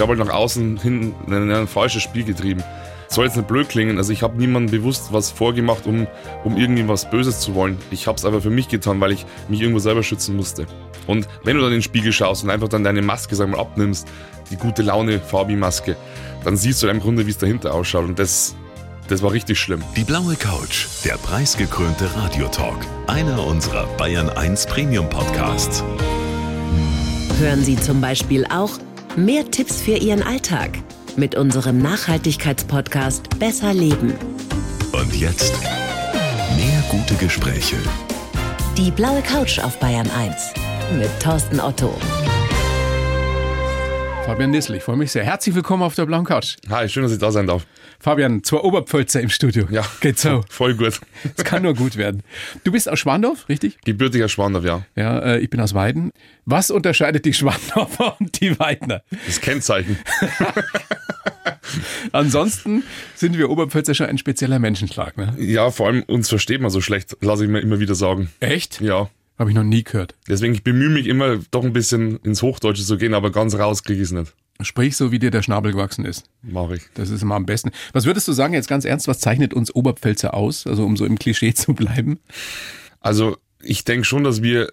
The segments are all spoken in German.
Ich habe halt nach außen hin ein, ein falsches Spiel getrieben. Soll jetzt nicht blöd klingen, also ich habe niemandem bewusst was vorgemacht, um, um irgendwie was Böses zu wollen. Ich habe es aber für mich getan, weil ich mich irgendwo selber schützen musste. Und wenn du dann in den Spiegel schaust und einfach dann deine Maske, sag mal, abnimmst, die gute Laune Fabi-Maske, dann siehst du im Grunde, wie es dahinter ausschaut. Und das, das war richtig schlimm. Die blaue Couch, der preisgekrönte Radiotalk. Einer unserer Bayern 1 Premium Podcasts. Hören Sie zum Beispiel auch mehr Tipps für Ihren Alltag mit unserem Nachhaltigkeitspodcast Besser Leben. Und jetzt mehr gute Gespräche. Die blaue Couch auf Bayern 1 mit Thorsten Otto. Fabian Nissel, ich freue mich sehr. Herzlich willkommen auf der blauen Couch. Hi, schön, dass ich da sein darf. Fabian, zwei Oberpfälzer im Studio. Ja. Geht so. Voll gut. Es kann nur gut werden. Du bist aus Schwandorf, richtig? Gebürtiger Schwandorf, ja. Ja, äh, ich bin aus Weiden. Was unterscheidet die Schwandorfer und die Weidner? Das Kennzeichen. Ansonsten sind wir Oberpfälzer schon ein spezieller Menschenschlag, ne? Ja, vor allem uns versteht man so schlecht, lasse ich mir immer wieder sagen. Echt? Ja. Habe ich noch nie gehört. Deswegen, ich bemühe mich immer, doch ein bisschen ins Hochdeutsche zu gehen, aber ganz raus kriege ich es nicht. Sprich so, wie dir der Schnabel gewachsen ist. Mache ich. Das ist immer am besten. Was würdest du sagen, jetzt ganz ernst, was zeichnet uns Oberpfälzer aus? Also um so im Klischee zu bleiben. Also ich denke schon, dass wir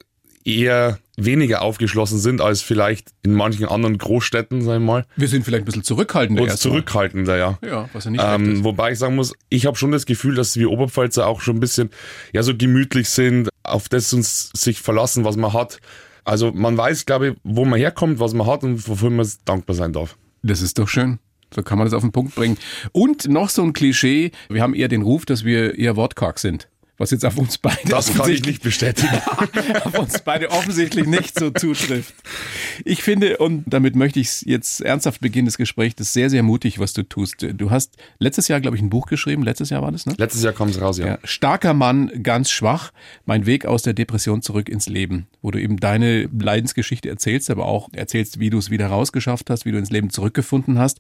eher weniger aufgeschlossen sind als vielleicht in manchen anderen Großstädten, sagen wir mal. Wir sind vielleicht ein bisschen zurückhaltender. Erstmal. zurückhaltender, ja. Ja, was ja nicht Ähm, ist. wobei ich sagen muss, ich habe schon das Gefühl, dass wir Oberpfälzer auch schon ein bisschen ja so gemütlich sind, auf das uns sich verlassen, was man hat. Also man weiß, glaube ich, wo man herkommt, was man hat und wofür man dankbar sein darf. Das ist doch schön. So kann man das auf den Punkt bringen. Und noch so ein Klischee. Wir haben eher den Ruf, dass wir eher wortkarg sind. Was jetzt auf uns beide Das kann ich offensichtlich- nicht bestätigen. auf uns beide offensichtlich nicht so zutrifft. Ich finde, und damit möchte ich jetzt ernsthaft beginnen, das Gespräch, das ist sehr, sehr mutig, was du tust. Du hast letztes Jahr, glaube ich, ein Buch geschrieben. Letztes Jahr war das, ne? Letztes Jahr kam es raus, ja. Ja, starker Mann, ganz schwach. Mein Weg aus der Depression zurück ins Leben, wo du eben deine Leidensgeschichte erzählst, aber auch erzählst, wie du es wieder rausgeschafft hast, wie du ins Leben zurückgefunden hast.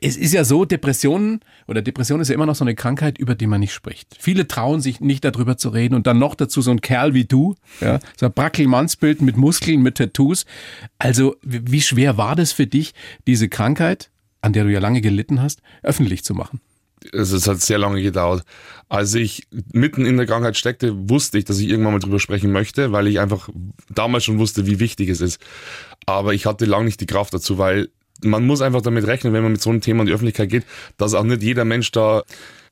Es ist ja so, Depressionen oder Depression ist ja immer noch so eine Krankheit, über die man nicht spricht. Viele trauen sich nicht darüber zu reden und dann noch dazu so ein Kerl wie du, ja, so ein Brackelmannsbild mit Muskeln, mit Tattoos. Also, wie schwer war das für dich, diese Krankheit, an der du ja lange gelitten hast, öffentlich zu machen? es hat sehr lange gedauert. Als ich mitten in der Krankheit steckte, wusste ich, dass ich irgendwann mal drüber sprechen möchte, weil ich einfach damals schon wusste, wie wichtig es ist. Aber ich hatte lange nicht die Kraft dazu, weil man muss einfach damit rechnen, wenn man mit so einem Thema in die Öffentlichkeit geht, dass auch nicht jeder Mensch da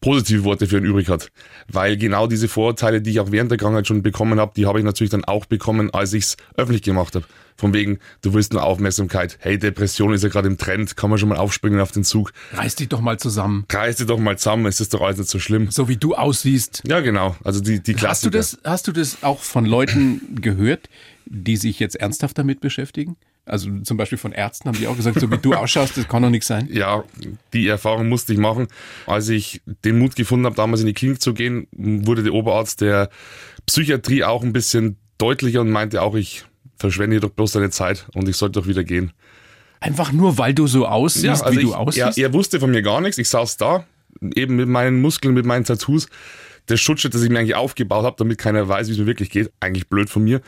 positive Worte für ihn übrig hat. Weil genau diese Vorurteile, die ich auch während der Krankheit schon bekommen habe, die habe ich natürlich dann auch bekommen, als ich es öffentlich gemacht habe. Von wegen, du willst nur Aufmerksamkeit. Hey, Depression ist ja gerade im Trend, kann man schon mal aufspringen auf den Zug. Reiß dich doch mal zusammen. Reiß dich doch mal zusammen, es ist doch alles nicht so schlimm. so wie du aussiehst. Ja, genau. Also die, die Klassiker. Hast du das, hast du das auch von Leuten gehört, die sich jetzt ernsthaft damit beschäftigen? Also zum Beispiel von Ärzten haben die auch gesagt, so wie du ausschaust, das kann doch nicht sein. Ja, die Erfahrung musste ich machen. Als ich den Mut gefunden habe, damals in die Klinik zu gehen, wurde der Oberarzt der Psychiatrie auch ein bisschen deutlicher und meinte auch, ich verschwende hier doch bloß deine Zeit und ich sollte doch wieder gehen. Einfach nur, weil du so aussiehst, Ja, also wie du ich, aussiehst. er, er wusste von mir gar nichts. Ich saß da, eben mit meinen Muskeln, mit meinen Tattoos. Das Schutzschild, das ich mir eigentlich aufgebaut habe, damit keiner weiß, wie es mir wirklich geht. Eigentlich blöd von mir.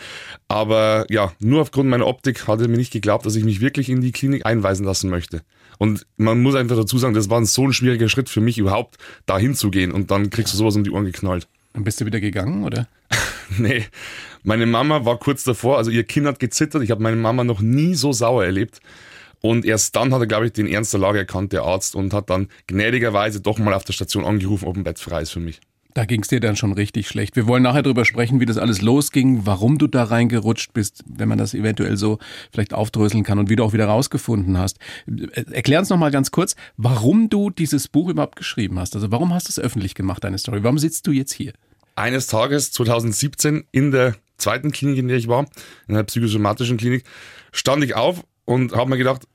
Aber ja, nur aufgrund meiner Optik hat er mir nicht geglaubt, dass ich mich wirklich in die Klinik einweisen lassen möchte. Und man muss einfach dazu sagen, das war so ein schwieriger Schritt für mich überhaupt, da hinzugehen. Und dann kriegst du sowas um die Ohren geknallt. Dann bist du wieder gegangen, oder? Nee, meine Mama war kurz davor, also ihr Kind hat gezittert. Ich habe meine Mama noch nie so sauer erlebt. Und erst dann hat er, glaube ich, den Ernst der Lage erkannt, der Arzt, und hat dann gnädigerweise doch mal auf der Station angerufen, ob ein Bett frei ist für mich. Da ging es dir dann schon richtig schlecht. Wir wollen nachher drüber sprechen, wie das alles losging, warum du da reingerutscht bist, wenn man das eventuell so vielleicht aufdröseln kann und wie du auch wieder rausgefunden hast. Erklär uns noch mal ganz kurz, warum du dieses Buch überhaupt geschrieben hast. Also warum hast du es öffentlich gemacht, deine Story? Warum sitzt du jetzt hier? Eines Tages 2017 in der zweiten Klinik, in der ich war, in der psychosomatischen Klinik, stand ich auf und habe mir gedacht,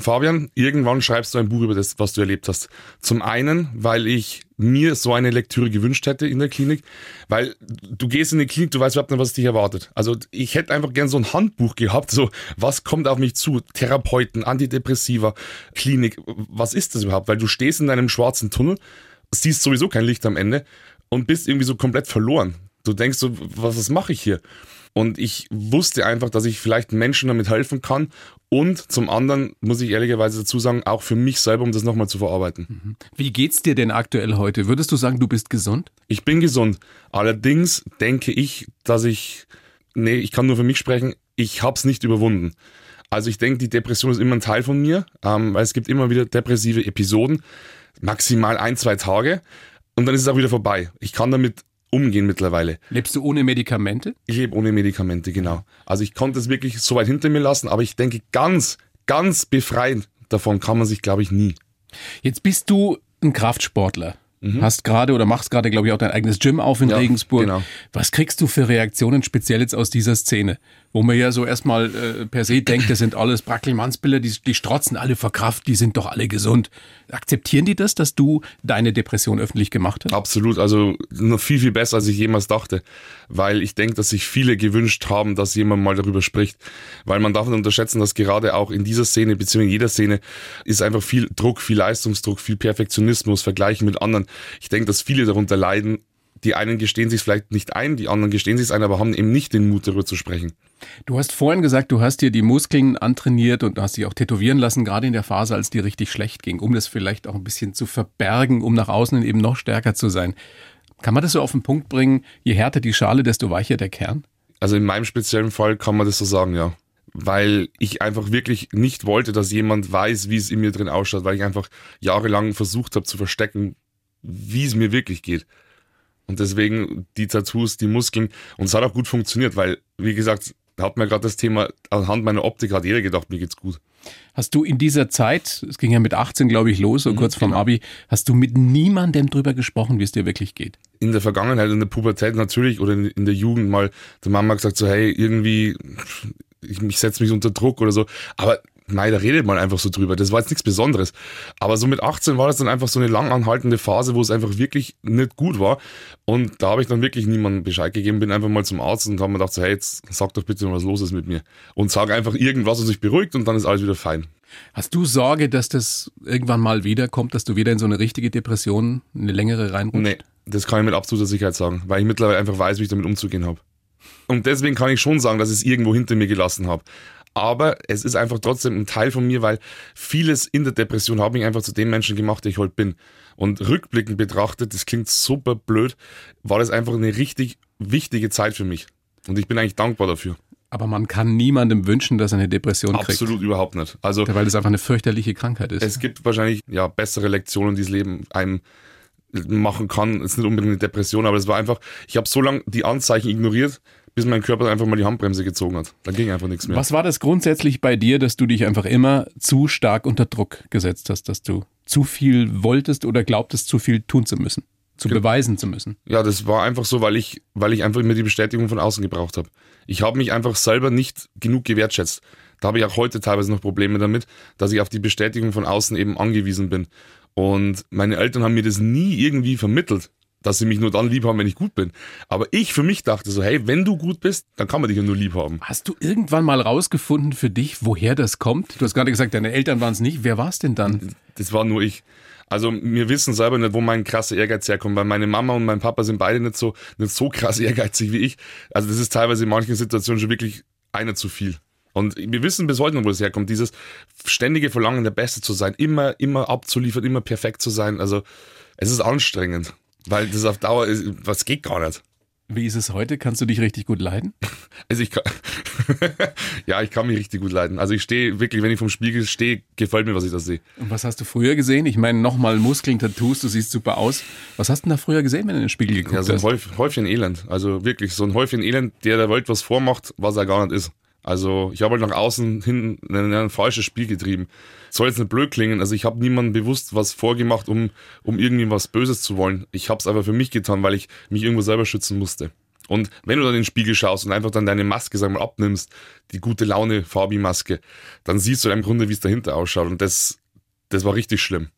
Fabian, irgendwann schreibst du ein Buch über das, was du erlebt hast. Zum einen, weil ich mir so eine Lektüre gewünscht hätte in der Klinik, weil du gehst in die Klinik, du weißt überhaupt nicht, was dich erwartet. Also ich hätte einfach gern so ein Handbuch gehabt, so was kommt auf mich zu, Therapeuten, Antidepressiva, Klinik, was ist das überhaupt? Weil du stehst in deinem schwarzen Tunnel, siehst sowieso kein Licht am Ende und bist irgendwie so komplett verloren. Du denkst so, was, was mache ich hier? Und ich wusste einfach, dass ich vielleicht Menschen damit helfen kann. Und zum anderen muss ich ehrlicherweise dazu sagen, auch für mich selber, um das nochmal zu verarbeiten. Wie geht's dir denn aktuell heute? Würdest du sagen, du bist gesund? Ich bin gesund. Allerdings denke ich, dass ich, nee, ich kann nur für mich sprechen, ich habe es nicht überwunden. Also ich denke, die Depression ist immer ein Teil von mir, ähm, weil es gibt immer wieder depressive Episoden, maximal ein, zwei Tage und dann ist es auch wieder vorbei. Ich kann damit umgehen mittlerweile. Lebst du ohne Medikamente? Ich lebe ohne Medikamente, genau. Also ich konnte es wirklich so weit hinter mir lassen, aber ich denke, ganz, ganz befreit davon kann man sich, glaube ich, nie. Jetzt bist du ein Kraftsportler. Hast gerade oder machst gerade, glaube ich, auch dein eigenes Gym auf in Ja, Regensburg. genau. Was kriegst du für Reaktionen speziell jetzt aus dieser Szene? Wo man ja so erstmal äh, per se denkt, das sind alles Brackelmannsbilder, die, die strotzen alle vor Kraft, die sind doch alle gesund. Akzeptieren die das, dass du deine Depression öffentlich gemacht hast? Absolut, also noch viel, viel besser, als ich jemals dachte. Weil ich denke, dass sich viele gewünscht haben, dass jemand mal darüber spricht. Weil man darf nicht unterschätzen, dass gerade auch in dieser Szene, beziehungsweise in jeder Szene, ist einfach viel Druck, viel Leistungsdruck, viel Perfektionismus, Vergleichen mit anderen. Ich denke, dass viele darunter leiden. Die einen gestehen sich vielleicht nicht ein, die anderen gestehen sich ein, aber haben eben nicht den Mut, darüber zu sprechen. Du hast vorhin gesagt, du hast dir die Muskeln antrainiert und hast sie auch tätowieren lassen, gerade in der Phase, als dir richtig schlecht ging, um das vielleicht auch ein bisschen zu verbergen, um nach außen eben noch stärker zu sein. Kann man das so auf den Punkt bringen, je härter die Schale, desto weicher der Kern? Also in meinem speziellen Fall kann man das so sagen, ja. Weil ich einfach wirklich nicht wollte, dass jemand weiß, wie es in mir drin ausschaut, weil ich einfach jahrelang versucht habe zu verstecken, wie es mir wirklich geht. Und deswegen die Tattoos, die Muskeln. Und es hat auch gut funktioniert, weil, wie gesagt, hat mir gerade das Thema, anhand meiner Optik hat jeder gedacht, mir geht's gut. Hast du in dieser Zeit, es ging ja mit 18, glaube ich, los, so kurz vorm Abi, hast du mit niemandem drüber gesprochen, wie es dir wirklich geht? in der Vergangenheit, in der Pubertät natürlich oder in, in der Jugend mal der Mama gesagt so, hey, irgendwie, ich, ich setze mich unter Druck oder so. Aber nein, da redet man einfach so drüber. Das war jetzt nichts Besonderes. Aber so mit 18 war das dann einfach so eine lang anhaltende Phase, wo es einfach wirklich nicht gut war. Und da habe ich dann wirklich niemandem Bescheid gegeben, bin einfach mal zum Arzt und habe mir gedacht, so, hey, jetzt sag doch bitte, was los ist mit mir. Und sag einfach irgendwas, was mich beruhigt und dann ist alles wieder fein. Hast du Sorge, dass das irgendwann mal wiederkommt, dass du wieder in so eine richtige Depression, eine längere reinrutscht? Nee, das kann ich mit absoluter Sicherheit sagen, weil ich mittlerweile einfach weiß, wie ich damit umzugehen habe. Und deswegen kann ich schon sagen, dass ich es irgendwo hinter mir gelassen habe. Aber es ist einfach trotzdem ein Teil von mir, weil vieles in der Depression hat mich einfach zu dem Menschen gemacht, der ich heute bin. Und rückblickend betrachtet, das klingt super blöd, war das einfach eine richtig wichtige Zeit für mich. Und ich bin eigentlich dankbar dafür. Aber man kann niemandem wünschen, dass er eine Depression kriegt. Absolut überhaupt nicht. Also Weil es einfach eine fürchterliche Krankheit ist. es gibt wahrscheinlich ja bessere Lektionen, die das Leben einem machen kann. Es ist nicht unbedingt eine Depression, aber es war einfach, ich habe so lange die Anzeichen ignoriert, bis mein Körper einfach mal die Handbremse gezogen hat. Dann ging einfach nichts mehr. Was war das grundsätzlich bei dir, dass du dich einfach immer zu stark unter Druck gesetzt hast, dass du zu viel wolltest oder glaubtest, zu viel tun zu müssen, zu beweisen zu müssen? Ja, das war einfach so, weil ich, weil ich einfach immer die Bestätigung von außen gebraucht habe. Ich habe mich einfach selber nicht genug gewertschätzt. Da habe ich auch heute teilweise noch Probleme damit, dass ich auf die Bestätigung von außen eben angewiesen bin. Und meine Eltern haben mir das nie irgendwie vermittelt, dass sie mich nur dann lieb haben, wenn ich gut bin. Aber ich für mich dachte so, hey, wenn du gut bist, dann kann man dich ja nur lieb haben. Hast du irgendwann mal rausgefunden für dich, woher das kommt? Du hast gerade gesagt, deine Eltern waren es nicht. Wer war es denn dann? Das war nur ich. Also wir wissen selber nicht, wo mein krasser Ehrgeiz herkommt, weil meine Mama und mein Papa sind beide nicht so, nicht so krass ehrgeizig wie ich. Also das ist teilweise in manchen Situationen schon wirklich einer zu viel. Und wir wissen bis heute noch, wo das herkommt, dieses ständige Verlangen, der Beste zu sein, immer, immer abzuliefern, immer perfekt zu sein. Also es ist anstrengend, weil das auf Dauer ist, was geht gar nicht. Wie ist es heute? Kannst du dich richtig gut leiden? Also ich kann, ja, ich kann mich richtig gut leiden. Also ich stehe wirklich, wenn ich vom Spiegel stehe, gefällt mir, was ich da sehe. Und was hast du früher gesehen? Ich meine, nochmal Muskeln, Tattoos, du siehst super aus. Was hast du denn da früher gesehen, wenn du in den Spiegel geguckt Ja, so ein hast? Häuf, Häufchen Elend. Also wirklich, so ein Häufchen Elend, der der Welt was vormacht, was er gar nicht ist. Also ich habe halt nach außen hin ein, ein falsches Spiel getrieben. Soll jetzt nicht blöd klingen, also ich habe niemandem bewusst was vorgemacht, um, um irgendwie was Böses zu wollen. Ich habe es aber für mich getan, weil ich mich irgendwo selber schützen musste. Und wenn du dann in den Spiegel schaust und einfach dann deine Maske, sag mal, abnimmst, die gute Laune Fabi-Maske, dann siehst du im Grunde, wie es dahinter ausschaut. Und das, das war richtig schlimm.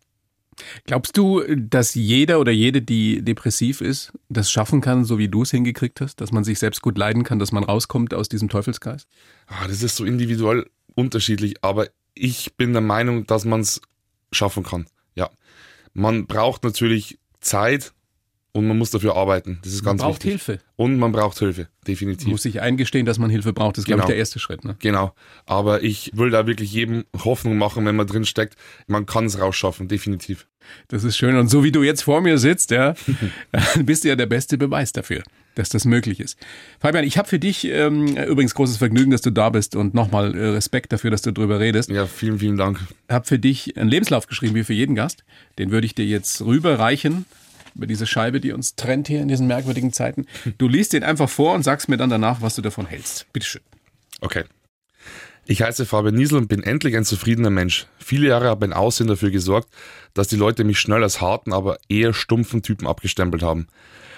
Glaubst du, dass jeder oder jede, die depressiv ist, das schaffen kann, so wie du es hingekriegt hast, dass man sich selbst gut leiden kann, dass man rauskommt aus diesem Teufelskreis? Ah, das ist so individuell unterschiedlich, aber ich bin der Meinung, dass man es schaffen kann. Ja. Man braucht natürlich Zeit und man muss dafür arbeiten. Das ist Man ganz braucht wichtig. Hilfe. Und man braucht Hilfe, definitiv. Muss sich eingestehen, dass man Hilfe braucht, ist, glaube ich, Genau. der erste Schritt. Ne? Genau. Aber ich will da wirklich jedem Hoffnung machen, wenn man drin steckt. Man kann es rausschaffen, definitiv. Das ist schön. Und so wie du jetzt vor mir sitzt, ja, bist du ja der beste Beweis dafür, dass das möglich ist. Fabian, ich habe für dich ähm, übrigens großes Vergnügen, dass du da bist und nochmal äh, Respekt dafür, dass du drüber redest. Ja, vielen, vielen Dank. habe für dich einen Lebenslauf geschrieben, wie für jeden Gast. Den würde ich dir jetzt rüberreichen über diese Scheibe, die uns trennt hier in diesen merkwürdigen Zeiten. Du liest den einfach vor und sagst mir dann danach, was du davon hältst. Bitteschön. Okay. Ich heiße Fabian Niesel und bin endlich ein zufriedener Mensch. Viele Jahre habe mein Aussehen dafür gesorgt, dass die Leute mich schnell als harten, aber eher stumpfen Typen abgestempelt haben.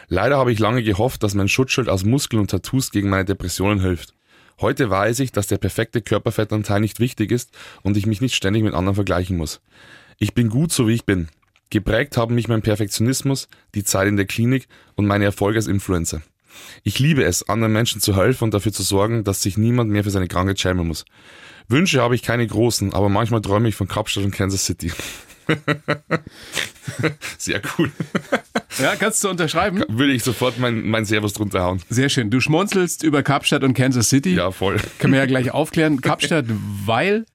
Leider habe ich lange gehofft, dass mein Schutzschild aus Muskeln und Tattoos gegen meine Depressionen hilft. Heute weiß ich, dass der perfekte Körperfettanteil nicht wichtig ist und ich mich nicht ständig mit anderen vergleichen muss. Ich bin gut, so wie ich bin. Geprägt haben mich mein Perfektionismus, die Zeit in der Klinik und meine Erfolge als Influencer. Ich liebe es, anderen Menschen zu helfen und dafür zu sorgen, dass sich niemand mehr für seine Krankheit schämen muss. Wünsche habe ich keine großen, aber manchmal träume ich von Kapstadt und Kansas City. Sehr cool. Ja, kannst du unterschreiben? Würde ich sofort mein, mein Servus drunter hauen. Sehr schön. Du schmunzelst über Kapstadt und Kansas City. Ja, voll. Können wir ja gleich aufklären. Kapstadt, weil,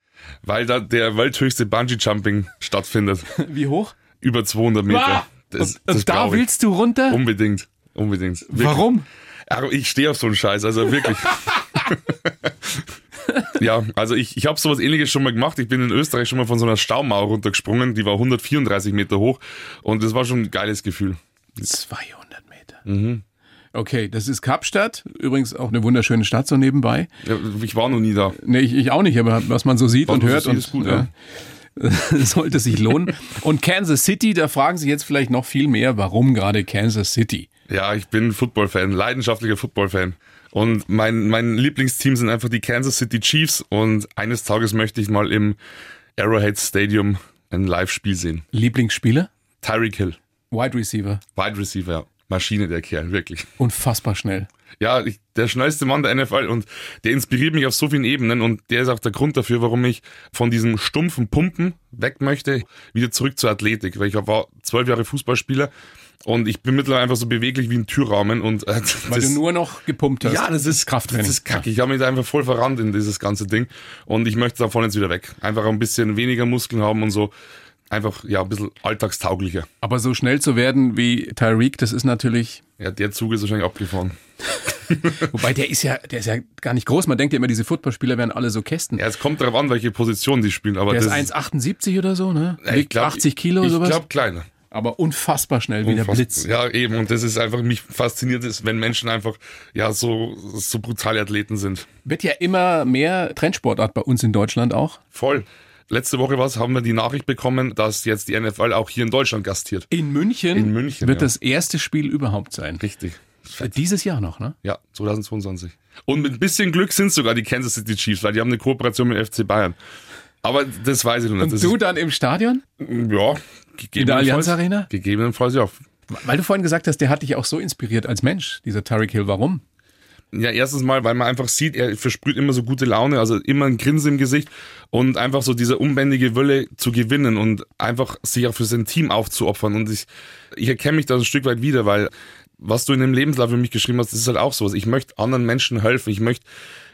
Weil da der welthöchste Bungee-Jumping stattfindet. wie hoch? Über 200 Meter. Ah! Das, und das da willst du runter? Unbedingt. Unbedingt. Wirklich. Warum? Ich stehe auf so einen Scheiß, also wirklich. ja, also ich, ich habe sowas ähnliches schon mal gemacht. Ich bin in Österreich schon mal von so einer Staumauer runtergesprungen, die war 134 Meter hoch und das war schon ein geiles Gefühl. 200 Meter. Mhm. Okay, das ist Kapstadt. Übrigens auch eine wunderschöne Stadt so nebenbei. Ja, ich war noch nie da. Nee, ich, ich auch nicht, aber was man so sieht Was und so hört sieht, und ist gut, äh, ja. sollte sich lohnen. Und Kansas City, da fragen sich jetzt vielleicht noch viel mehr, warum gerade Kansas City? Ja, ich bin Football-Fan, leidenschaftlicher Football-Fan. Und mein, mein Lieblingsteam sind einfach die Kansas City Chiefs und eines Tages möchte ich mal im Arrowhead Stadium ein Live-Spiel sehen. Lieblingsspieler? Tyreek Hill, Wide Receiver. Wide Receiver, ja. Maschine der Kerl, wirklich. Unfassbar schnell. Ja, ich, der schnellste Mann der NFL und der inspiriert mich auf so vielen Ebenen und der ist auch der Grund dafür, warum ich von diesem stumpfen Pumpen weg möchte, wieder zurück zur Athletik, weil ich war zwölf Jahre Fußballspieler und ich bin mittlerweile einfach so beweglich wie ein Türrahmen und äh, Weil das, du nur noch gepumpt hast. ja, das ist Krafttraining. Das ist kacke. Ich habe mich da einfach voll verrannt in dieses ganze Ding und ich möchte davon jetzt wieder weg. Einfach ein bisschen weniger Muskeln haben und so. Einfach, ja, ein bisschen alltagstauglicher. Aber so schnell zu werden wie Tyreek, das ist natürlich, Ja, der Zug ist wahrscheinlich abgefahren. wobei der ist ja, der ist ja gar nicht groß. Man denkt ja immer, diese Footballspieler wären alle so Kästen. Ja, es kommt darauf an, welche Position die spielen, aber der ist das 1,78 oder so, ne? Ja, Wiegt 80 Kilo oder ich sowas. Ich glaube kleiner. aber unfassbar schnell wie der. Blitz. Ja, eben. Und das ist einfach, mich fasziniert ist, wenn Menschen einfach, ja, so, so brutale Athleten sind. Wird ja immer mehr Trendsportart bei uns in Deutschland auch. Voll. Letzte Woche was haben wir die Nachricht bekommen, dass jetzt die NFL auch hier in Deutschland gastiert. In München, In München, wird ja. das erste Spiel überhaupt sein. Richtig. Dieses Jahr noch, ne? Ja, 2022. Und mit ein bisschen Glück sind sogar die Kansas City Chiefs, weil die haben eine Kooperation mit FC Bayern. Aber das weiß ich noch nicht. Und du dann im Stadion? ist, ja, In der Allianz Arena? Gegebenenfalls, ja. Weil du vorhin gesagt hast, der hat dich auch so inspiriert als Mensch, dieser Tyreek Hill. Warum? Ja, erstens mal, weil man einfach sieht, er versprüht immer so gute Laune, also immer ein Grinsen im Gesicht und einfach so diese unbändige Wille zu gewinnen und einfach sich auch für sein Team aufzuopfern. Und ich, ich erkenne mich da ein Stück weit wieder, weil was du in dem Lebenslauf für mich geschrieben hast, das ist halt auch sowas. Ich möchte anderen Menschen helfen. Ich möchte,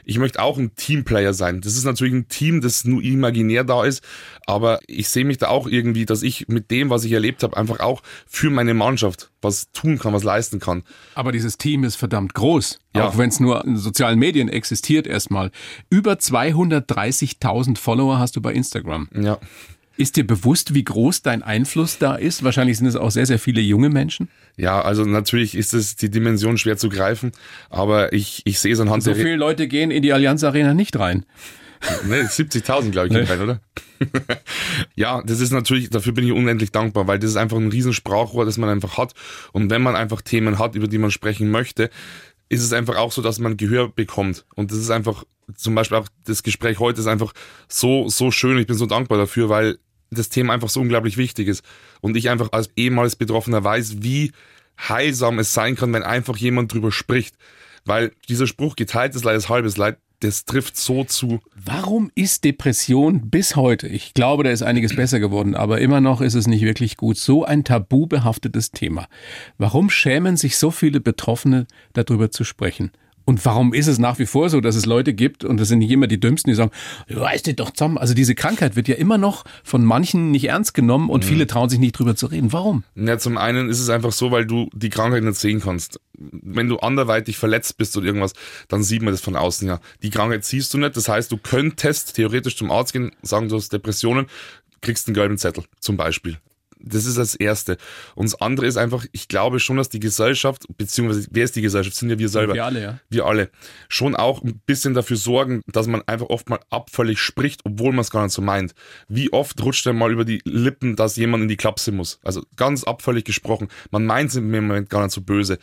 ich möchte auch ein Teamplayer sein. Das ist natürlich ein Team, das nur imaginär da ist, aber ich sehe mich da auch irgendwie, dass ich mit dem, was ich erlebt habe, einfach auch für meine Mannschaft was tun kann, was leisten kann. Aber dieses Team ist verdammt groß, Ja. auch wenn es nur in sozialen Medien existiert erstmal. Über 230.000 Follower hast du bei Instagram. Ja. Ist dir bewusst, wie groß dein Einfluss da ist? Wahrscheinlich sind es auch sehr, sehr viele junge Menschen. Ja, also natürlich ist es die Dimension schwer zu greifen, aber ich, ich sehe es anhand So der viele Leute gehen in die Allianz Arena nicht rein. ne, 70.000 glaube ich Nee. rein, oder? ja, das ist natürlich, dafür bin ich unendlich dankbar, weil das ist einfach ein riesen Sprachrohr, das man einfach hat und wenn man einfach Themen hat, über die man sprechen möchte, ist es einfach auch so, dass man Gehör bekommt und das ist einfach, zum Beispiel auch das Gespräch heute ist einfach so, so schön, ich bin so dankbar dafür, weil das Thema einfach so unglaublich wichtig ist und ich einfach als ehemals Betroffener weiß, wie heilsam es sein kann, wenn einfach jemand drüber spricht. Weil dieser Spruch, geteilt ist leider halbes Leid, das trifft so zu. Warum ist Depression bis heute, ich glaube, da ist einiges besser geworden, aber immer noch ist es nicht wirklich gut, so ein tabubehaftetes Thema? Warum schämen sich so viele Betroffene darüber zu sprechen? Und warum ist es nach wie vor so, dass es Leute gibt, und das sind nicht immer die Dümmsten, die sagen, weißt dich doch zusammen. Also diese Krankheit wird ja immer noch von manchen nicht ernst genommen und mhm. viele trauen sich nicht drüber zu reden. Warum? Ja, zum einen ist es einfach so, weil du die Krankheit nicht sehen kannst. Wenn du anderweitig verletzt bist oder irgendwas, dann sieht man das von außen ja. Die Krankheit siehst du nicht. Das heißt, du könntest theoretisch zum Arzt gehen, sagen du hast Depressionen, kriegst einen gelben Zettel zum Beispiel. Das ist das Erste. Und das andere ist einfach, ich glaube schon, dass die Gesellschaft, beziehungsweise wer ist die Gesellschaft? Sind ja wir selber. Wir alle, ja. Wir alle. Schon auch ein bisschen dafür sorgen, dass man einfach oft mal abfällig spricht, obwohl man es gar nicht so meint. Wie oft rutscht denn mal über die Lippen, dass jemand in die Klapse muss? Also ganz abfällig gesprochen. Man meint es im Moment gar nicht so böse.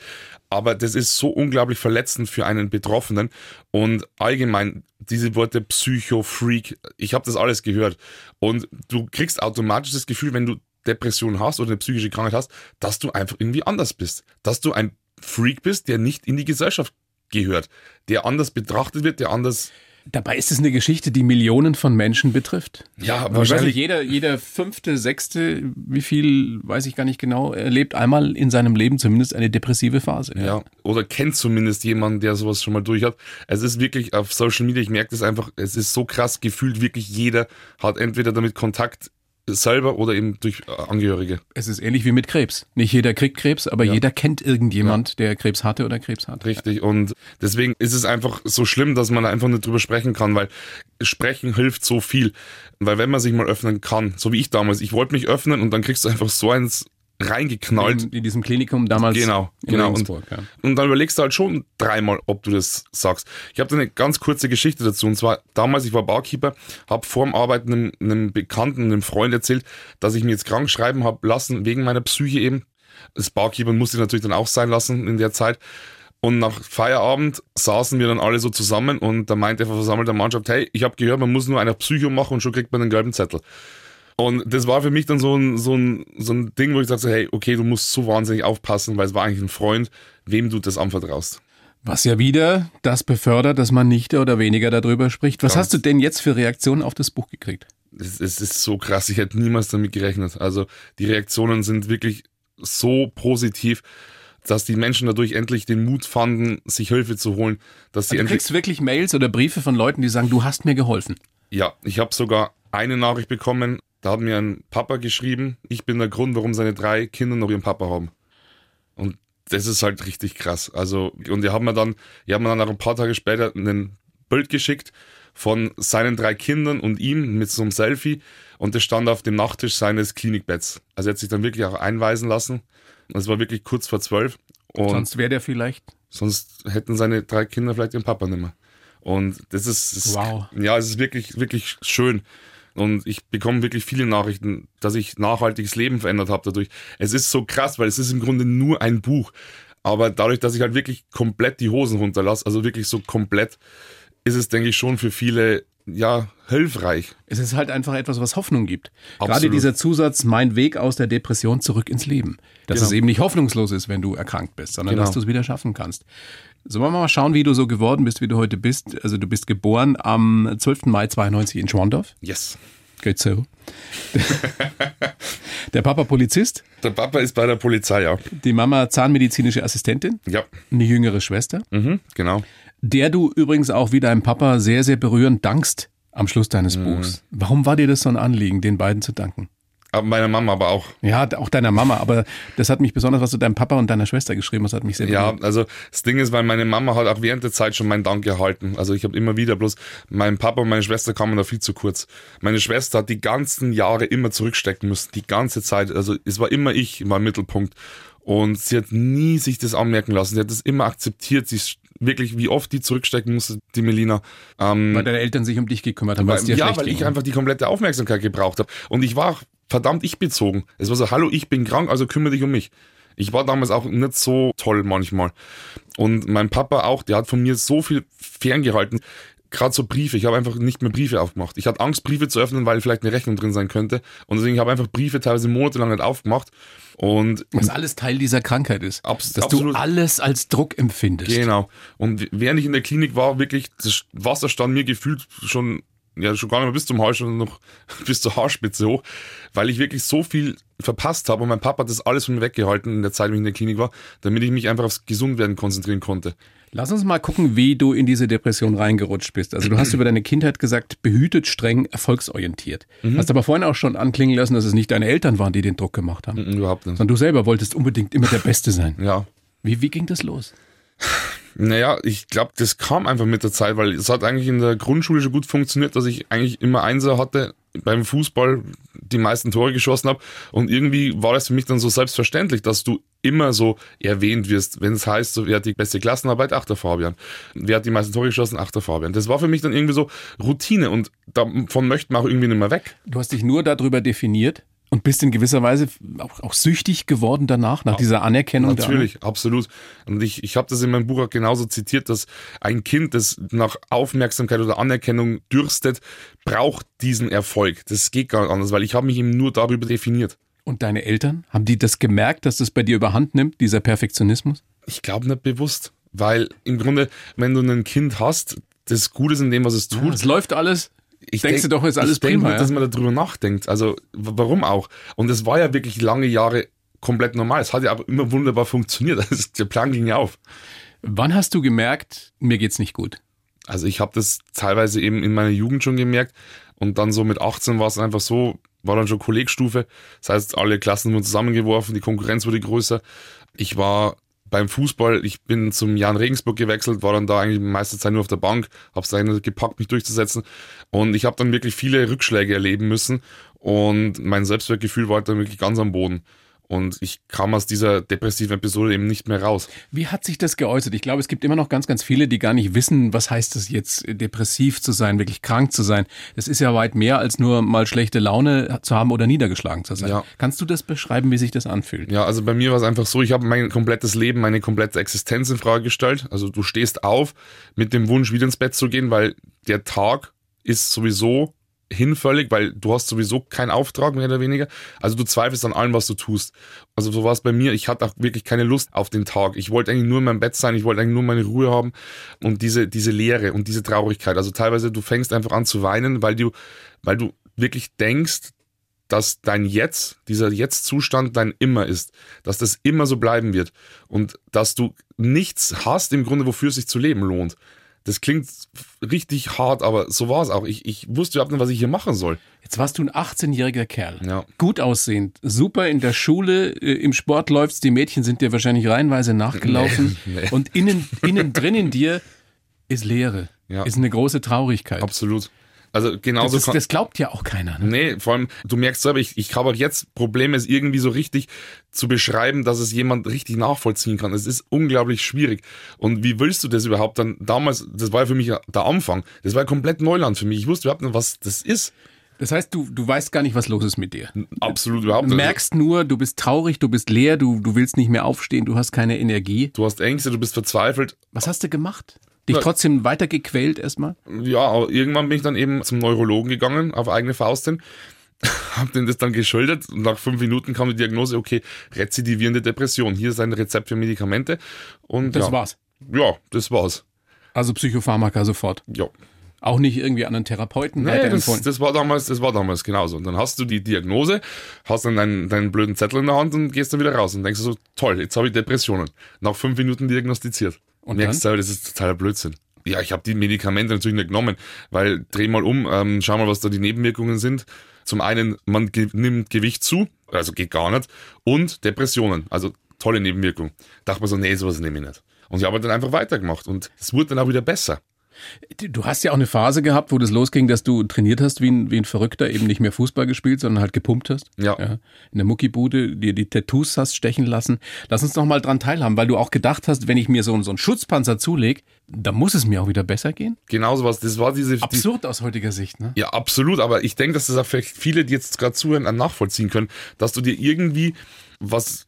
Aber das ist so unglaublich verletzend für einen Betroffenen. Und allgemein, diese Worte Psycho, Freak, ich habe das alles gehört. Und du kriegst automatisch das Gefühl, wenn du Depression hast oder eine psychische Krankheit hast, dass du einfach irgendwie anders bist. Dass du ein Freak bist, der nicht in die Gesellschaft gehört, der anders betrachtet wird, der anders Dabei ist es eine Geschichte, die Millionen von Menschen betrifft. Ja, wahrscheinlich. jeder, jeder fünfte, sechste, wie viel, weiß ich gar nicht genau, erlebt einmal in seinem Leben zumindest eine depressive Phase. Ja. ja. Oder kennt zumindest jemanden, der sowas schon mal durch hat. Es ist wirklich auf Social Media, ich merke das einfach, es ist so krass gefühlt, wirklich jeder hat entweder damit Kontakt selber oder eben durch äh, Angehörige. Es ist ähnlich wie mit Krebs. Nicht jeder kriegt Krebs, aber ja. jeder kennt irgendjemand, ja. der Krebs hatte oder Krebs hat. Richtig. Und deswegen ist es einfach so schlimm, dass man einfach nicht drüber sprechen kann, weil sprechen hilft so viel. Weil wenn man sich mal öffnen kann, so wie ich damals, ich wollte mich öffnen und dann kriegst du einfach so eins reingeknallt. In, in, diesem Klinikum damals. Genau, genau. Und, ja. und, dann überlegst du halt schon dreimal, ob du das sagst. Ich habe da eine ganz kurze Geschichte dazu. Und zwar damals, ich war Barkeeper, habe vor dem Arbeiten einem, einem Bekannten, einem Freund erzählt, dass ich mir jetzt krank schreiben habe lassen, wegen meiner Psyche eben. Das Barkeeper musste ich natürlich dann auch sein lassen in der Zeit. Und nach Feierabend saßen wir dann alle so zusammen und da meinte der versammelte Mannschaft, hey, ich habe gehört, man muss nur eine Psycho machen und schon kriegt man einen gelben Zettel. Und das war für mich dann so ein, so ein, so ein Ding, wo ich sagte, hey, okay, du musst so wahnsinnig aufpassen, weil es war eigentlich ein Freund, wem du das anvertraust. Was ja wieder das befördert, dass man nicht oder weniger darüber spricht. Was Ganz hast du denn jetzt für Reaktionen auf das Buch gekriegt? Es, es ist so krass, ich hätte niemals damit gerechnet. Also die Reaktionen sind wirklich so positiv dass die Menschen dadurch endlich den Mut fanden, sich Hilfe zu holen. Dass sie also du kriegst wirklich Mails oder Briefe von Leuten, die sagen, du hast mir geholfen. Ja, ich habe sogar eine Nachricht bekommen, da hat mir ein Papa geschrieben, ich bin der Grund, warum seine drei Kinder noch ihren Papa haben. Und das ist halt richtig krass. Also, und die haben mir dann, die haben mir dann nach ein paar Tage später ein Bild geschickt von seinen drei Kindern und ihm mit so einem Selfie und das stand auf dem Nachttisch seines Klinikbetts. Also er hat sich dann wirklich auch einweisen lassen. Es war wirklich kurz vor zwölf. Und sonst wäre der vielleicht. Sonst hätten seine drei Kinder vielleicht ihren Papa nicht mehr. Und das ist, das wow. ja, es ist wirklich, wirklich schön. Und ich bekomme wirklich viele Nachrichten, dass ich nachhaltiges Leben verändert habe dadurch. Es ist so krass, weil es ist im Grunde nur ein Buch. Aber dadurch, dass ich halt wirklich komplett die Hosen runterlasse, also wirklich so komplett, ist es, denke ich, schon für viele ja, hilfreich. Es ist halt einfach etwas, was Hoffnung gibt. Absolut. Gerade dieser Zusatz, mein Weg aus der Depression zurück ins Leben. Dass genau. es eben nicht hoffnungslos ist, wenn du erkrankt bist, sondern genau. dass du es wieder schaffen kannst. Sollen wir mal schauen, wie du so geworden bist, wie du heute bist? Also du bist geboren am 12. Mai 92 in Schwandorf. Yes. Geht so. Der Papa Polizist. Der Papa ist bei der Polizei, ja. Die Mama zahnmedizinische Assistentin. Ja. Eine jüngere Schwester. Mhm, genau. Der du übrigens auch wie deinem Papa sehr, sehr berührend dankst am Schluss deines mhm. Buchs. Warum war dir das so ein Anliegen, den beiden zu danken? Aber meiner Mama aber auch. Ja, auch deiner Mama. Aber das hat mich besonders, was du deinem Papa und deiner Schwester geschrieben hast, hat mich sehr Ja, also das Ding ist, weil meine Mama hat auch während der Zeit schon meinen Dank erhalten. Also ich habe immer wieder bloß, mein Papa und meine Schwester kamen da viel zu kurz. Meine Schwester hat die ganzen Jahre immer zurückstecken müssen, die ganze Zeit. Also es war immer ich, war im Mittelpunkt. Und sie hat nie sich das anmerken lassen. Sie hat das immer akzeptiert. Sie ist wirklich, wie oft die zurückstecken musste, die Melina. Ähm, weil deine Eltern sich um dich gekümmert haben. Weil, ja, weil ich einfach die komplette Aufmerksamkeit gebraucht habe. Und ich war verdammt ich bezogen. Es war so, hallo, ich bin krank, also kümmere dich um mich. Ich war damals auch nicht so toll manchmal. Und mein Papa auch, der hat von mir so viel ferngehalten. gerade so Briefe, ich habe einfach nicht mehr Briefe aufgemacht. Ich hatte Angst, Briefe zu öffnen, weil vielleicht eine Rechnung drin sein könnte. Und deswegen habe ich einfach Briefe teilweise monatelang nicht aufgemacht. Und Was alles Teil dieser Krankheit ist. Abs- dass absolut. du alles als Druck empfindest. Genau. Und während ich in der Klinik war, wirklich, das Wasser stand mir gefühlt schon, ja, schon gar nicht mehr bis zum Hals, sondern noch bis zur Haarspitze hoch, weil ich wirklich so viel verpasst habe und mein Papa hat das alles von mir weggehalten in der Zeit, wo ich in der Klinik war, damit ich mich einfach aufs Gesundwerden konzentrieren konnte. Lass uns mal gucken, wie du in diese Depression reingerutscht bist. Also du hast über deine Kindheit gesagt, behütet, streng, erfolgsorientiert. Mhm. Hast aber vorhin auch schon anklingen lassen, dass es nicht deine Eltern waren, die den Druck gemacht haben, Mhm, Überhaupt nicht. sondern du selber wolltest unbedingt immer der Beste sein. Ja. Wie, wie ging das los? Naja, ich glaube, das kam einfach mit der Zeit, weil es hat eigentlich in der Grundschule schon gut funktioniert, dass ich eigentlich immer Einser hatte, beim Fußball die meisten Tore geschossen habe und irgendwie war das für mich dann so selbstverständlich, dass du immer so erwähnt wirst, wenn es heißt, so, wer hat die beste Klassenarbeit? Ach, der Fabian. Wer hat die meisten Tore geschossen? Ach, der Fabian. Das war für mich dann irgendwie so Routine und davon möchte man auch irgendwie nicht mehr weg. Du hast dich nur darüber definiert und bist in gewisser Weise auch, auch süchtig geworden danach, nach dieser Anerkennung. Natürlich, absolut. Und ich, ich habe das in meinem Buch auch genauso zitiert, dass ein Kind, das nach Aufmerksamkeit oder Anerkennung dürstet, braucht diesen Erfolg. Das geht gar nicht anders, weil ich habe mich eben nur darüber definiert. Und deine Eltern, haben die das gemerkt, dass das bei dir überhand nimmt, dieser Perfektionismus? Ich glaube nicht bewusst, weil im Grunde, wenn du ein Kind hast, das Gute ist in dem, was es tut. Es läuft alles. Ich denkst du doch, ist alles ich denk prima, nicht, ja? dass man darüber nachdenkt. Also warum auch? Und es war ja wirklich lange Jahre komplett normal. Es hat ja aber immer wunderbar funktioniert. Also der Plan ging ja auf. Wann hast du gemerkt, mir geht's nicht gut? Also ich habe das teilweise eben in meiner Jugend schon gemerkt und dann so mit 18 war es einfach so, war dann schon Kollegstufe. Das heißt, alle Klassen wurden zusammengeworfen, die Konkurrenz wurde größer. Ich war beim Fußball, ich bin zum Jan Regensburg gewechselt, war dann da eigentlich meiste Zeit nur auf der Bank, habe es dann gepackt, mich durchzusetzen und ich habe dann wirklich viele Rückschläge erleben müssen und mein Selbstwertgefühl war halt dann wirklich ganz am Boden. Und ich kam aus dieser depressiven Episode eben nicht mehr raus. Wie hat sich das geäußert? Ich glaube, es gibt immer noch ganz, ganz viele, die gar nicht wissen, was heißt es jetzt, depressiv zu sein, wirklich krank zu sein. Das ist ja weit mehr als nur mal schlechte Laune zu haben oder niedergeschlagen zu sein. Ja. Kannst du das beschreiben, wie sich das anfühlt? Ja, also bei mir war es einfach so, ich habe mein komplettes Leben, meine komplette Existenz in Frage gestellt. Also du stehst auf mit dem Wunsch, wieder ins Bett zu gehen, weil der Tag ist sowieso hinfällig, weil du hast sowieso keinen Auftrag, mehr oder weniger. Also du zweifelst an allem, was du tust. Also so war es bei mir. Ich hatte auch wirklich keine Lust auf den Tag. Ich wollte eigentlich nur in meinem Bett sein, ich wollte eigentlich nur meine Ruhe haben und diese, diese Leere und diese Traurigkeit. Also teilweise du fängst einfach an zu weinen, weil du, weil du wirklich denkst, dass dein Jetzt, dieser Jetzt-Zustand dein Immer ist, dass das immer so bleiben wird und dass du nichts hast im Grunde, wofür es sich zu leben lohnt. Das klingt richtig hart, aber so war es auch. Ich, ich wusste überhaupt nicht, was ich hier machen soll. Jetzt warst du ein 18-jähriger Kerl. Ja. Gut aussehend, super in der Schule, äh, im Sport läufst, die Mädchen sind dir wahrscheinlich reihenweise nachgelaufen. Nee, nee. Und innen, innen drin in dir ist Leere, Ja. ist eine große Traurigkeit. Absolut. Also Das, genauso ist, kann- das glaubt ja auch keiner. Ne? Nee, vor allem, du merkst selber, ich, ich habe auch jetzt Probleme, es irgendwie so richtig zu beschreiben, dass es jemand richtig nachvollziehen kann. Es ist unglaublich schwierig. Und wie willst du das überhaupt dann damals, das war ja für mich der Anfang, das war ja komplett Neuland für mich. Ich wusste überhaupt nicht, was das ist. Das heißt, du, du weißt gar nicht, was los ist mit dir. Absolut überhaupt Du nicht. merkst nur, du bist traurig, du bist leer, du, du willst nicht mehr aufstehen, du hast keine Energie. Du hast Ängste, du bist verzweifelt. Was hast du gemacht? Dich trotzdem weitergequält erstmal? Ja, irgendwann bin ich dann eben zum Neurologen gegangen, auf eigene Faust hin. Hab den das dann geschildert und nach fünf Minuten kam die Diagnose, okay, rezidivierende Depression. Hier ist ein Rezept für Medikamente. Und Das ja, war's. Ja, das war's. Also Psychopharmaka sofort. Ja. Auch nicht irgendwie an einen Therapeuten Nee, das, das war damals, das war damals genauso. Und dann hast du die Diagnose, hast dann deinen, deinen blöden Zettel in der Hand und gehst dann wieder raus und denkst so, toll, jetzt habe ich Depressionen. Nach fünf Minuten diagnostiziert. Und merkst selber, das ist totaler Blödsinn. Ja, ich habe die Medikamente natürlich nicht genommen, weil dreh mal um, ähm, schau mal, was da die Nebenwirkungen sind. Zum einen, man ge nimmt Gewicht zu, also geht gar nicht, und Depressionen, also tolle Nebenwirkung. Dachte mir so, nee, sowas nehme ich nicht. Und ich habe dann einfach weitergemacht und es wurde dann auch wieder besser. Du hast ja auch eine Phase gehabt, wo das losging, dass du trainiert hast wie ein, wie ein Verrückter, eben nicht mehr Fußball gespielt, sondern halt gepumpt hast. Ja. In der Muckibude dir die Tattoos hast stechen lassen. Lass uns noch mal dran teilhaben, weil du auch gedacht hast, wenn ich mir so, so einen Schutzpanzer zulege, dann muss es mir auch wieder besser gehen. Genauso was, das war diese... die, Absurd aus heutiger Sicht, ne? Ja, absolut, aber ich denke, dass das auch vielleicht viele, die jetzt gerade zuhören, nachvollziehen können, dass du dir irgendwie was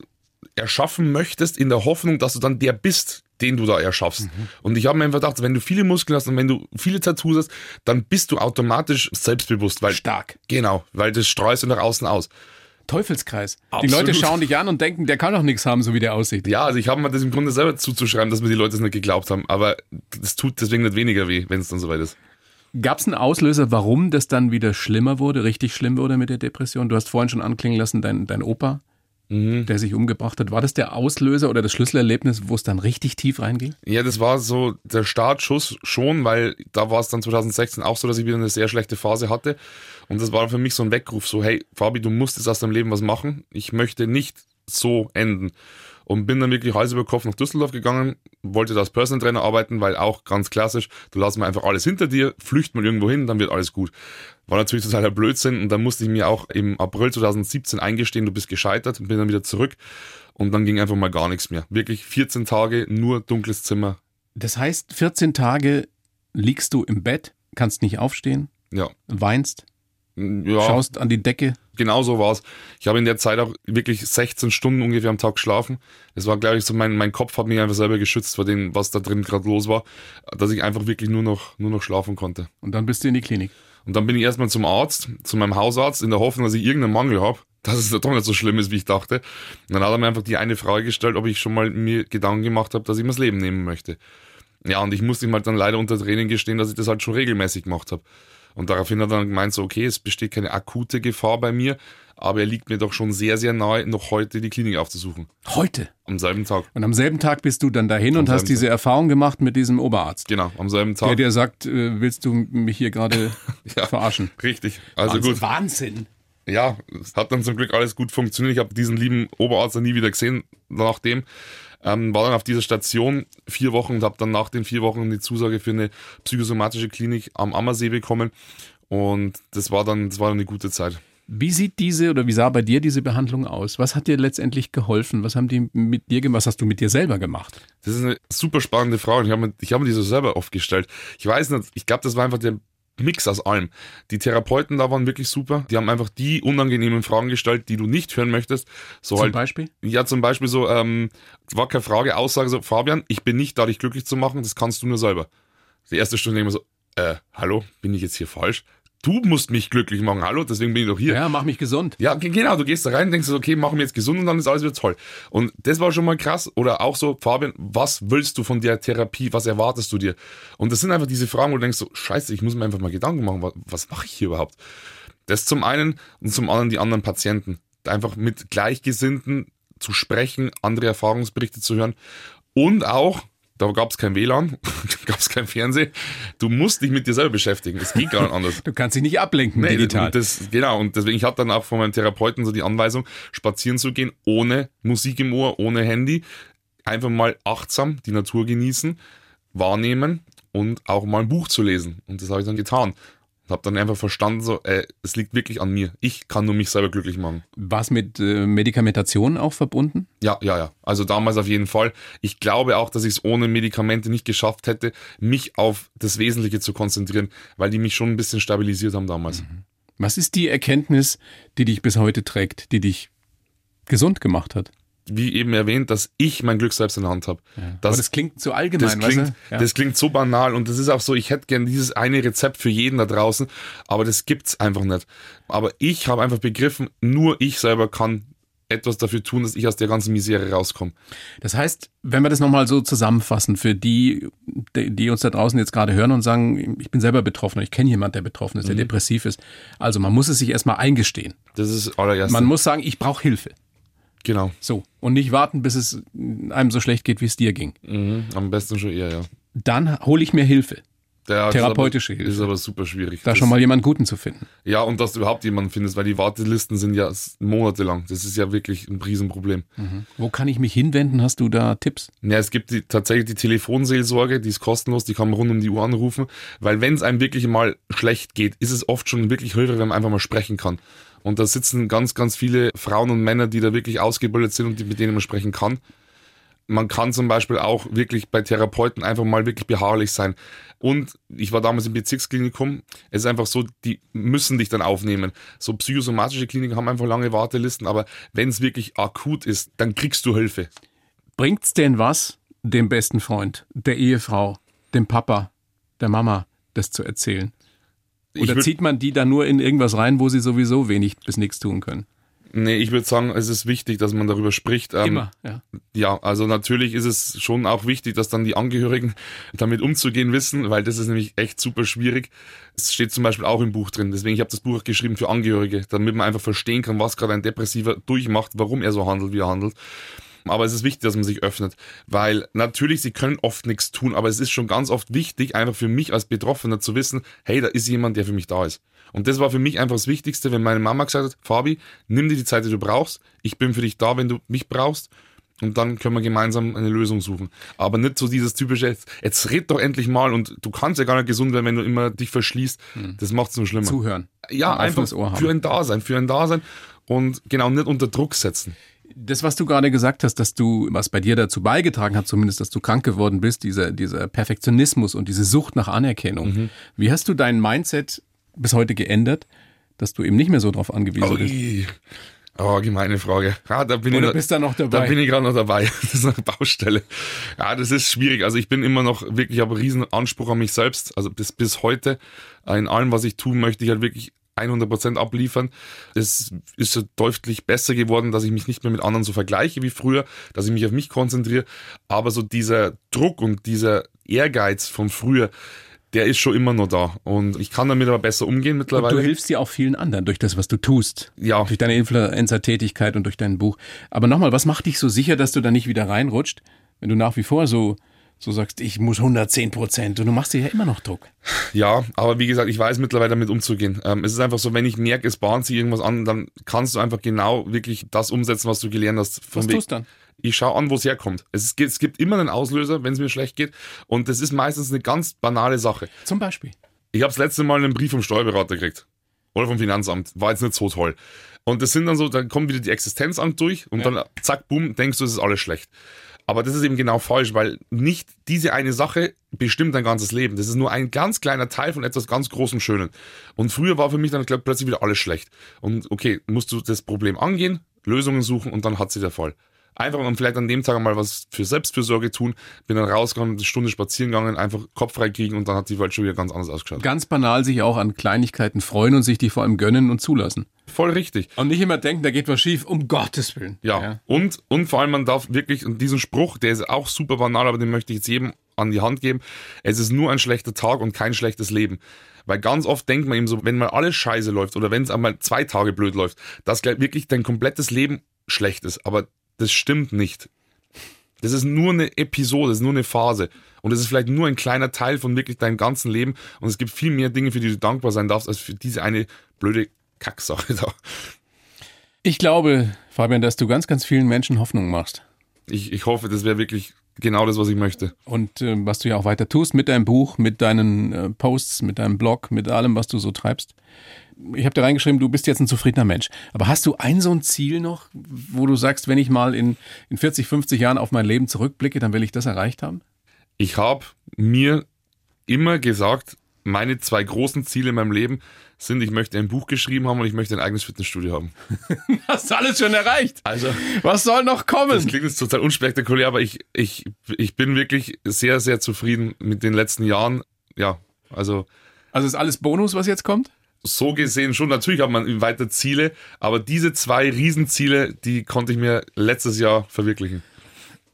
erschaffen möchtest in der Hoffnung, dass du dann der bist, den du da erschaffst. Und ich habe mir einfach gedacht, wenn du viele Muskeln hast und wenn du viele Tattoos hast, dann bist du automatisch selbstbewusst, weil Stark. genau, weil das streust du nach außen aus. Teufelskreis. Die Absolut. Leute schauen dich an und denken, der kann doch nichts haben, so wie der aussieht. Ja, also ich habe mir das im Grunde selber zuzuschreiben, dass mir die Leute es nicht geglaubt haben, aber das tut deswegen nicht weniger weh, wenn es dann soweit ist. Gab es einen Auslöser, warum das dann wieder schlimmer wurde, richtig schlimm wurde mit der Depression? Du hast vorhin schon anklingen lassen, dein, dein Opa, der sich umgebracht hat. War das der Auslöser oder das Schlüsselerlebnis, wo es dann richtig tief reinging? Ja, das war so der Startschuss schon, weil da war es dann 2016 auch so, dass ich wieder eine sehr schlechte Phase hatte. Und das war für mich so ein Weckruf, so hey, Fabi, du musst jetzt aus deinem Leben was machen. Ich möchte nicht so enden. Und bin dann wirklich Hals über Kopf nach Düsseldorf gegangen, wollte da als Personal Trainer arbeiten, weil auch ganz klassisch, du lässt mal einfach alles hinter dir, flücht mal irgendwo hin, dann wird alles gut. War natürlich totaler Blödsinn und dann musste ich mir auch im April 2017 eingestehen, du bist gescheitert und bin dann wieder zurück und dann ging einfach mal gar nichts mehr. Wirklich 14 Tage, nur dunkles Zimmer. Das heißt, 14 Tage liegst du im Bett, kannst nicht aufstehen, Ja. weinst, Ja. schaust an die Decke. Genau so war's. Ich habe in der Zeit auch wirklich 16 Stunden ungefähr am Tag geschlafen. Das war, glaube ich, so mein, mein Kopf hat mich einfach selber geschützt vor dem, was da drin gerade los war, dass ich einfach wirklich nur noch, nur noch schlafen konnte. Und dann bist du in die Klinik. Und dann bin ich erstmal zum Arzt, zu meinem Hausarzt, in der Hoffnung, dass ich irgendeinen Mangel habe, dass es doch nicht so schlimm ist, wie ich dachte. Und dann hat er mir einfach die eine Frage gestellt, ob ich schon mal mir Gedanken gemacht habe, dass ich mir das Leben nehmen möchte. Ja, und ich musste ihm halt dann leider unter Tränen gestehen, dass ich das halt schon regelmäßig gemacht habe. Und daraufhin hat er dann gemeint, so, okay, es besteht keine akute Gefahr bei mir, aber er liegt mir doch schon sehr, sehr nahe, noch heute die Klinik aufzusuchen. Heute. Am selben Tag. Und am selben Tag bist du dann dahin und hast diese Erfahrung gemacht mit diesem Oberarzt. Genau, am selben Der Tag. dir sagt, äh, willst du mich hier gerade Ja. verarschen? Richtig. Also Wahnsinn. gut. Wahnsinn. ja, es hat dann zum Glück alles gut funktioniert. Ich habe diesen lieben Oberarzt dann nie wieder gesehen nachdem. Ähm, war dann auf dieser Station vier Wochen und habe dann nach den vier Wochen die Zusage für eine psychosomatische Klinik am Ammersee bekommen. Und das war dann, das war dann eine gute Zeit. Wie sieht diese oder wie sah bei dir diese Behandlung aus? Was hat dir letztendlich geholfen? Was haben die mit dir gemacht? Was hast du mit dir selber gemacht? Das ist eine super spannende Frage. Ich habe mir, ich hab mir die so selber oft gestellt. Ich weiß nicht, ich glaube, das war einfach der Mix aus allem. Die Therapeuten da waren wirklich super. Die haben einfach die unangenehmen Fragen gestellt, die du nicht hören möchtest. So Zum halt, Beispiel? Ja, zum Beispiel so, ähm, war keine Frage, Aussage so, Fabian, ich bin nicht da, dich glücklich zu machen, das kannst du nur selber. Die erste Stunde mir so, äh, hallo, bin ich jetzt hier falsch? Du musst mich glücklich machen, hallo, deswegen bin ich doch hier. Ja, mach mich gesund. Ja, ge- genau, du gehst da rein, denkst du, okay, machen wir jetzt gesund und dann ist alles wieder toll. Und das war schon mal krass. Oder auch so, Fabian, was willst du von der Therapie? Was erwartest du dir? Und das sind einfach diese Fragen, wo du denkst so, scheiße, ich muss mir einfach mal Gedanken machen, was, was mache ich hier überhaupt? Das zum einen und zum anderen die anderen Patienten. Einfach mit Gleichgesinnten zu sprechen, andere Erfahrungsberichte zu hören und auch, da gab es kein WLAN, gab es kein Fernsehen, du musst dich mit dir selber beschäftigen. Es geht gar nicht anders. Du kannst dich nicht ablenken Nee, digital. Das, genau, und deswegen, ich hatte dann auch von meinem Therapeuten so die Anweisung, spazieren zu gehen, ohne Musik im Ohr, ohne Handy. Einfach mal achtsam die Natur genießen, wahrnehmen und auch mal ein Buch zu lesen. Und das habe ich dann getan. Und habe dann einfach verstanden, so, äh, es liegt wirklich an mir. Ich kann nur mich selber glücklich machen. War es mit äh, Medikamentation auch verbunden? Ja, ja, ja. Also damals auf jeden Fall. Ich glaube auch, dass ich es ohne Medikamente nicht geschafft hätte, mich auf das Wesentliche zu konzentrieren, weil die mich schon ein bisschen stabilisiert haben damals. Was ist die Erkenntnis, die dich bis heute trägt, die dich gesund gemacht hat? Wie eben erwähnt, dass ich mein Glück selbst in der Hand habe. Aber Das, das klingt so allgemein, das, klingt, weißt du? Ja. das klingt so banal und das ist auch so, ich hätte gern dieses eine Rezept für jeden da draußen, aber das gibt's einfach nicht. Aber ich habe einfach begriffen, nur ich selber kann etwas dafür tun, dass ich aus der ganzen Misere rauskomme. Das heißt, wenn wir das nochmal so zusammenfassen, für die, die uns da draußen jetzt gerade hören und sagen, ich bin selber betroffen, ich kenne jemanden, der betroffen ist, der depressiv ist. Also man muss es sich erstmal eingestehen. Das ist das allererste. Man muss sagen, ich brauche Hilfe. Genau. So. Und nicht warten, bis es einem so schlecht geht, wie es dir ging. Mhm. Am besten schon eher, ja. Dann hole ich mir Hilfe. Der Therapeutische ist aber, Hilfe. ist aber super schwierig. Da Das- schon mal jemanden Guten zu finden. Ja, und dass du überhaupt jemanden findest, weil die Wartelisten sind ja monatelang. Das ist ja wirklich ein Riesenproblem. Wo kann ich mich hinwenden? Hast du da Tipps? Ja, es gibt die, tatsächlich die Telefonseelsorge, die ist kostenlos, die kann man rund um die Uhr anrufen, weil wenn es einem wirklich mal schlecht geht, ist es oft schon wirklich hilfreich, wenn man einfach mal sprechen kann. Und da sitzen ganz, ganz viele Frauen und Männer, die da wirklich ausgebildet sind und die, mit denen man sprechen kann. Man kann zum Beispiel auch wirklich bei Therapeuten einfach mal wirklich beharrlich sein. Und ich war damals im Bezirksklinikum. Es ist einfach so, die müssen dich dann aufnehmen. So psychosomatische Kliniken haben einfach lange Wartelisten, aber wenn es wirklich akut ist, dann kriegst du Hilfe. Bringt's denn was, dem besten Freund, der Ehefrau, dem Papa, der Mama das zu erzählen? Oder zieht man die dann nur in irgendwas rein, wo sie sowieso wenig bis nichts tun können? Nee, ich würde sagen, es ist wichtig, dass man darüber spricht. Ähm, Immer, ja. Ja, also natürlich ist es schon auch wichtig, dass dann die Angehörigen damit umzugehen wissen, weil das ist nämlich echt super schwierig. Es steht zum Beispiel auch im Buch drin. Deswegen, ich habe das Buch geschrieben für Angehörige, damit man einfach verstehen kann, was gerade ein Depressiver durchmacht, warum er so handelt, wie er handelt. Aber es ist wichtig, dass man sich öffnet, weil natürlich, sie können oft nichts tun, aber es ist schon ganz oft wichtig, einfach für mich als Betroffener zu wissen, hey, da ist jemand, der für mich da ist. Und das war für mich einfach das Wichtigste, wenn meine Mama gesagt hat, Fabi, nimm dir die Zeit, die du brauchst. Ich bin für dich da, wenn du mich brauchst. Und dann können wir gemeinsam eine Lösung suchen. Aber nicht so dieses typische, jetzt, jetzt red doch endlich mal und du kannst ja gar nicht gesund werden, wenn du immer dich verschließt. Hm. Das macht es nur schlimmer. Zuhören. Ja, ein einfach für ein Dasein, für ein Dasein und genau nicht unter Druck setzen. Das, was du gerade gesagt hast, dass du, was bei dir dazu beigetragen hat, zumindest, dass du krank geworden bist, dieser, dieser Perfektionismus und diese Sucht nach Anerkennung. Mhm. Wie hast du dein Mindset bis heute geändert, dass du eben nicht mehr so drauf angewiesen oh, bist? Oh, gemeine Frage. Ja, da bin Oder ich bist da noch dabei? Da bin ich gerade noch dabei. Das ist eine Baustelle. Ja, das ist schwierig. Also ich bin immer noch wirklich, ich habe einen riesen Anspruch an mich selbst. Also bis, bis heute. In allem, was ich tue, möchte ich halt wirklich 100% abliefern. Es ist deutlich besser geworden, dass ich mich nicht mehr mit anderen so vergleiche wie früher, dass ich mich auf mich konzentriere. Aber so dieser Druck und dieser Ehrgeiz von früher, der ist schon immer noch da. Und ich kann damit aber besser umgehen mittlerweile. Und du hilfst ja auch vielen anderen durch das, was du tust. Ja. Durch deine Influencer-Tätigkeit und durch dein Buch. Aber nochmal, was macht dich so sicher, dass du da nicht wieder reinrutscht, wenn du nach wie vor so so sagst, ich muss 110 Prozent und du machst dir ja immer noch Druck. Ja, aber wie gesagt, ich weiß mittlerweile damit umzugehen. Ähm, es ist einfach so, wenn ich merke, es bahnt sich irgendwas an, dann kannst du einfach genau wirklich das umsetzen, was du gelernt hast. was Weg. tust du dann? Ich schaue an, wo es herkommt. Es, gibt, es gibt immer einen Auslöser, wenn es mir schlecht geht. Und das ist meistens eine ganz banale Sache. Zum Beispiel? Ich habe das letzte Mal einen Brief vom Steuerberater gekriegt. Oder vom Finanzamt. War jetzt nicht so toll. Und das sind dann so, dann kommt wieder die Existenzamt durch und ja. dann zack, bumm, denkst du, es ist alles schlecht. Aber das ist eben genau falsch, weil nicht diese eine Sache bestimmt dein ganzes Leben. Das ist nur ein ganz kleiner Teil von etwas ganz Großem Schönen. Und früher war für mich dann glaub, plötzlich wieder alles schlecht. Und okay, musst du das Problem angehen, Lösungen suchen und dann hat sie der Fall. Einfach mal vielleicht an dem Tag mal was für Selbstfürsorge tun. Bin dann rausgegangen, eine Stunde spazieren gegangen, einfach Kopf frei kriegen und dann hat die Welt schon wieder ganz anders ausgeschaut. Ganz banal sich auch an Kleinigkeiten freuen und sich die vor allem gönnen und zulassen. Voll richtig. Und nicht immer denken, da geht was schief, um Gottes Willen. Ja. ja. Und, und vor allem, man darf wirklich, und diesen Spruch, der ist auch super banal, aber den möchte ich jetzt jedem an die Hand geben. Es ist nur ein schlechter Tag und kein schlechtes Leben. Weil ganz oft denkt man eben so, wenn mal alles scheiße läuft oder wenn es einmal zwei Tage blöd läuft, dass wirklich dein komplettes Leben schlecht ist. Aber das stimmt nicht. Das ist nur eine Episode, das ist nur eine Phase. Und es ist vielleicht nur ein kleiner Teil von wirklich deinem ganzen Leben. Und es gibt viel mehr Dinge, für die du dankbar sein darfst, als für diese eine blöde Kacksache da. Ich glaube, Fabian, dass du ganz, ganz vielen Menschen Hoffnung machst. Ich, ich hoffe, das wäre wirklich genau das, was ich möchte. Und äh, was du ja auch weiter tust mit deinem Buch, mit deinen äh, Posts, mit deinem Blog, mit allem, was du so treibst ich habe dir reingeschrieben, du bist jetzt ein zufriedener Mensch. Aber hast du ein so ein Ziel noch, wo du sagst, wenn ich mal in, in 40, 50 Jahren auf mein Leben zurückblicke, dann will ich das erreicht haben? Ich habe mir immer gesagt, meine zwei großen Ziele in meinem Leben sind, ich möchte ein Buch geschrieben haben und ich möchte ein eigenes Fitnessstudio haben. Hast du alles schon erreicht? Also, was soll noch kommen? Das klingt jetzt total unspektakulär, aber ich, ich, ich bin wirklich sehr, sehr zufrieden mit den letzten Jahren. Ja, also. Also ist alles Bonus, was jetzt kommt? So gesehen schon. Natürlich hat man weiter Ziele, aber diese zwei Riesenziele, die konnte ich mir letztes Jahr verwirklichen.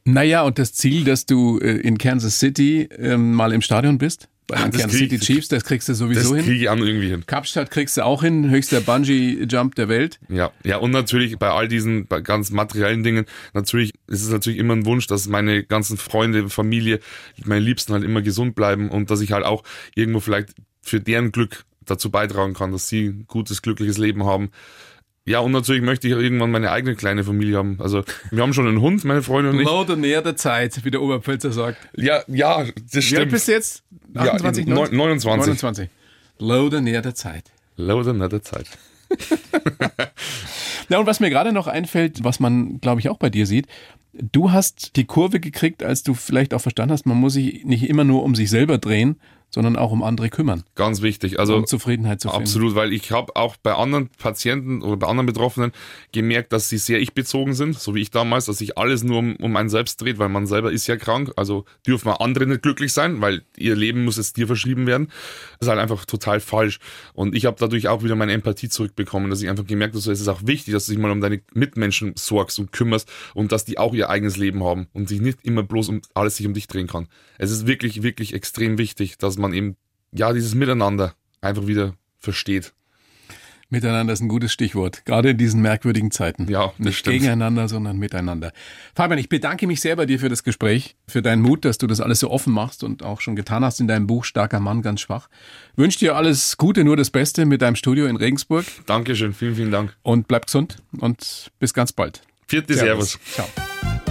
Naja, und das Ziel, dass du äh, in Kansas City ähm, mal im Stadion bist? Bei den Kansas City Chiefs, das kriegst du sowieso das hin. Das kriege ich an irgendwie hin. Kapstadt kriegst du auch hin, höchster Bungee-Jump der Welt. Ja, ja, und natürlich bei all diesen bei ganz materiellen Dingen, natürlich ist es natürlich immer ein Wunsch, dass meine ganzen Freunde, Familie, meine Liebsten halt immer gesund bleiben und dass ich halt auch irgendwo vielleicht für deren Glück dazu beitragen kann, dass sie ein gutes, glückliches Leben haben. Ja, und natürlich möchte ich irgendwann meine eigene kleine Familie haben. Also, wir haben schon einen Hund, meine Freundin und ich. Näher der Zeit, wie der Oberpfälzer sagt. Ja, ja, das stimmt. Wie alt bist du jetzt? 28, ja, 29. 29. Low näher der Zeit. Näher der Zeit. ja, und was mir gerade noch einfällt, was man, glaube ich, auch bei dir sieht, du hast die Kurve gekriegt, als du vielleicht auch verstanden hast, man muss sich nicht immer nur um sich selber drehen, sondern auch um andere kümmern. Ganz wichtig. Also um Zufriedenheit zu finden. Absolut, weil ich habe auch bei anderen Patienten oder bei anderen Betroffenen gemerkt, dass sie sehr ich-bezogen sind, so wie ich damals, dass sich alles nur um, um einen selbst dreht, weil man selber ist ja krank. Also dürfen wir andere nicht glücklich sein, weil ihr Leben muss jetzt dir verschrieben werden. Das ist halt einfach total falsch. Und ich habe dadurch auch wieder meine Empathie zurückbekommen, dass ich einfach gemerkt habe, so, es ist auch wichtig, dass du dich mal um deine Mitmenschen sorgst und kümmerst und dass die auch ihr eigenes Leben haben und sich nicht immer bloß um alles sich um dich drehen kann. Es ist wirklich, wirklich extrem wichtig, dass man eben ja dieses Miteinander einfach wieder versteht. Miteinander ist ein gutes Stichwort, gerade in diesen merkwürdigen Zeiten. Ja, nicht stimmt. gegeneinander, sondern miteinander. Fabian, ich bedanke mich sehr bei dir für das Gespräch, für deinen Mut, dass du das alles so offen machst und auch schon getan hast in deinem Buch Starker Mann, ganz schwach. Wünsche dir alles Gute, nur das Beste mit deinem Studio in Regensburg. Dankeschön, vielen, vielen Dank. Und bleib gesund und bis ganz bald. Vierte Servus. Servus. Ciao.